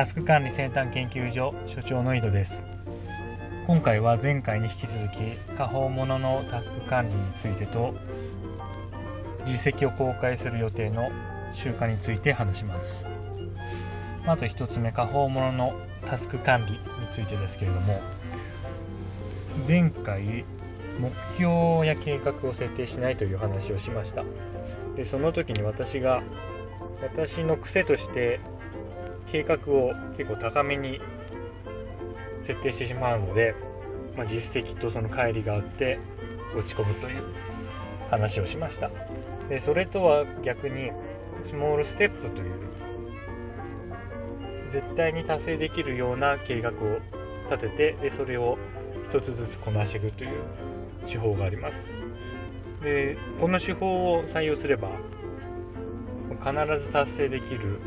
タスク管理先端研究所所長の井戸です。今回は前回に引き続き下方もののタスク管理についてと実績を公開する予定の習慣について話します。まず1つ目下方もののタスク管理についてですけれども前回目標や計画を設定しないという話をしました。でその時に私が私の癖として計画を結構高めに設定してしまうので、まあ、実績とその乖離があって落ち込むという話をしました。でそれとは逆にスモールステップという絶対に達成できるような計画を立ててでそれを一つずつこなしていくという手法があります。でこの手法を採用すれば必ず達成できる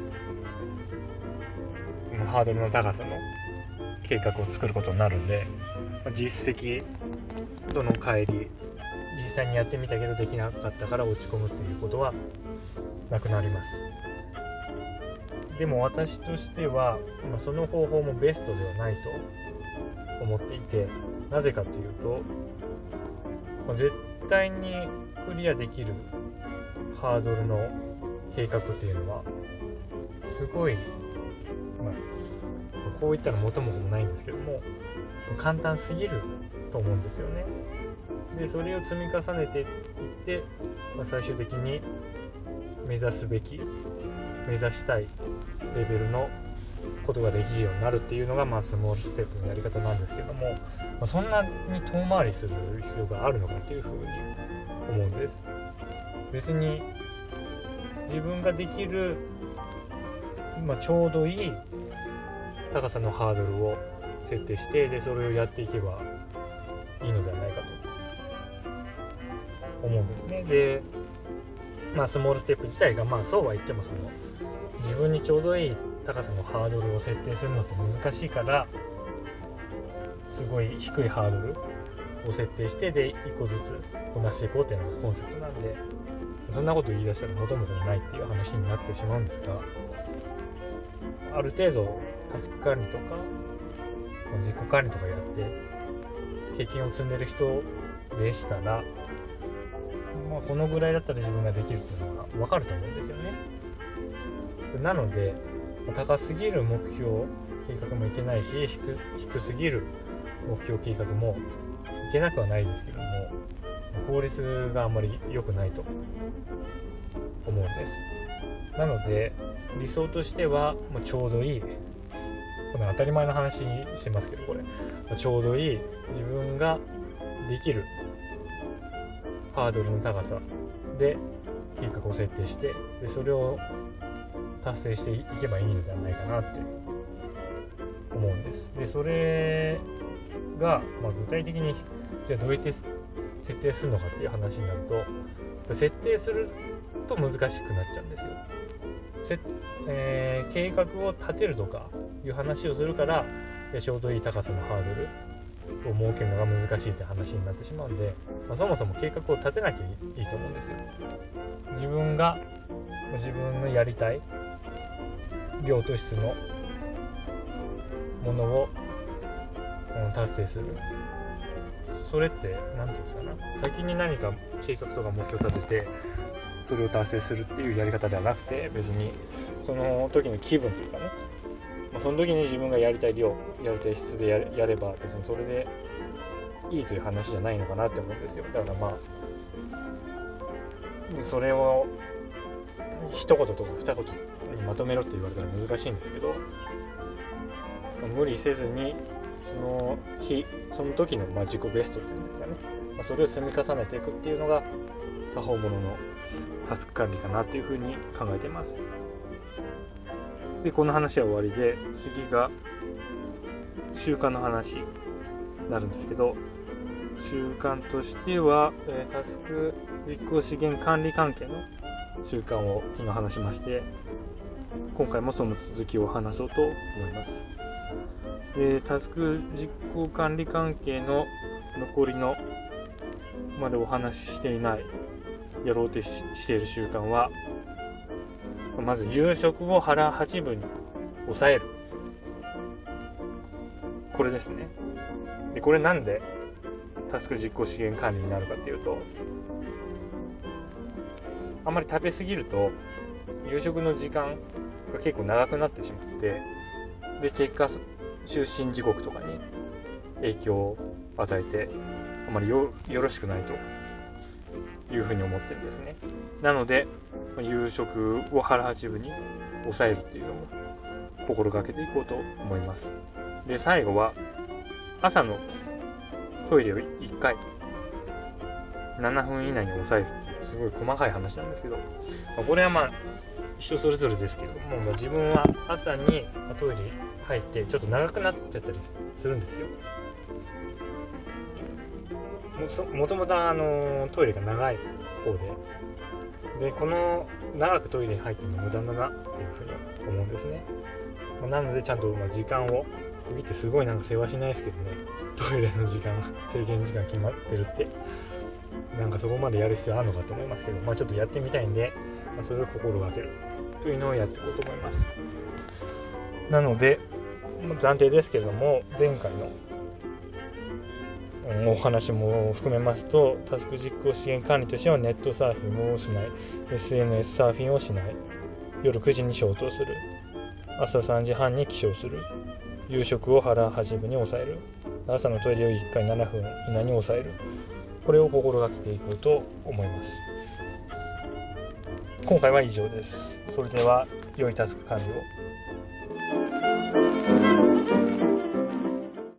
ハードルの高さの計画を作ることになるんで実績との帰り実際にやってみたけどできなかったから落ち込むっていうことはなくなります。でも私としては、ま、その方法もベストではないと思っていてなぜかというと、ま、絶対にクリアできるハードルの計画っていうのはすごい、まあ、こういったら元も子もないんですけども簡単すぎると思うんですよね。でそれを積み重ねていって、まあ、最終的に目指すべき目指したいレベルのことができるようになるっていうのが、まあ、スモールステップのやり方なんですけども、まあ、そんなに遠回りする必要があるのかっていうふうに思うんです。別に自分ができる、まあ、ちょうどいい高さのハードルを設定してでそれをやっていけばいいのではないかと思うんですね。でまあスモールステップ自体がまあそうは言ってもその自分にちょうどいい高さのハードルを設定するのって難しいからすごい低いハードルを設定してで1個ずつこなしていこうっていうのがコンセプトなんでそんなこと言い出したら元も子もないっていう話になってしまうんですがある程度タスク管理とかま自己管理とかやって経験を積んでる人でしたら、まあ、このぐらいだったら自分ができるっていうのが分かると思うんですよね。なので高すぎる目標計画もいけないし低すぎる目標計画もいけなくはないですけども効率があんまり良くないと思うんですなので理想としてはもうちょうどいいこれ当たり前の話にしてますけどこれ。ちょうどいい。自分ができるハードルの高さで計画を設定してでそれを達成していけばいいのではないかなって思うんです。でそれが、まあ、具体的にじゃあどうやって設定するのかっていう話になると設定すると難しくなっちゃうんですよ。せえー、計画を立てるとかいう話をするからちょうどいい高さのハードルを設けるのが難しいって話になってしまうんで、まあ、そもそも計画を立てなきゃいいと思うんですよ。自分が自分のやりたい量と質のものを達成するそれって何て言うんですかね先に何か計画とか目標を立ててそれを達成するっていうやり方ではなくて別にその時の気分というかね、まあ、その時に自分がやりたい量やりたい質でややれば別にそれでいいという話じゃないのかなって思うんですよ。だからまあそれを一言とか二言にまとめろって言われたら難しいんですけど無理せずにその日その時のまあ自己ベストっていうんですかね、まあ、それを積み重ねていくっていうのが他方物のタスク管理かなっていうふうに考えてます。でこの話は終わりで次が習慣の話になるんですけど習慣としては、え、タスク実行資源管理関係の習慣を昨日話しまして今回もその続きを話そうと思います。でタスク実行管理関係の残りのまでお話ししていないやろうとしている習慣はまず夕食を腹八分に抑える。これですね。でこれなんでタスク実行資源管理になるかっていうとあんまり食べ過ぎると夕食の時間が結構長くなってしまってで結果就寝時刻とかに影響を与えてあまりよろしくないというふうに思ってるんですね。なので夕食を腹八分に抑えるっていうのも心がけていこうと思います。で最後は朝のトイレを1回。7分以内に抑えるっていうすごい細かい話なんですけど、まあこれはまあ人それぞれですけど。も、まあ、自分は朝にトイレ入ってちょっと長くなっちゃったりするんですよ。もともとあのトイレが長い方で。でこの長くトイレに入ってるの無駄だなっていうふうに思うんですね。まなのでちゃんとま時間を区切ってすごいなんか世話しないですけどね。トイレの時間制限時間決まってるって。なんかそこまでやる必要あるのかと思いますけど、まあ、ちょっとやってみたいんで、まあ、それを心がけるというのをやっていこうと思います。なので暫定ですけれども前回のお話も含めますとタスク実行資源管理としてはネットサーフィンをしない SNS サーフィンをしない夜9時に消灯する朝3時半に起床する夕食を腹八分に抑える朝のトイレを1回7分以内に抑えるこれを心がけていこうと思います。今回は以上です。それでは良いタスク管理を。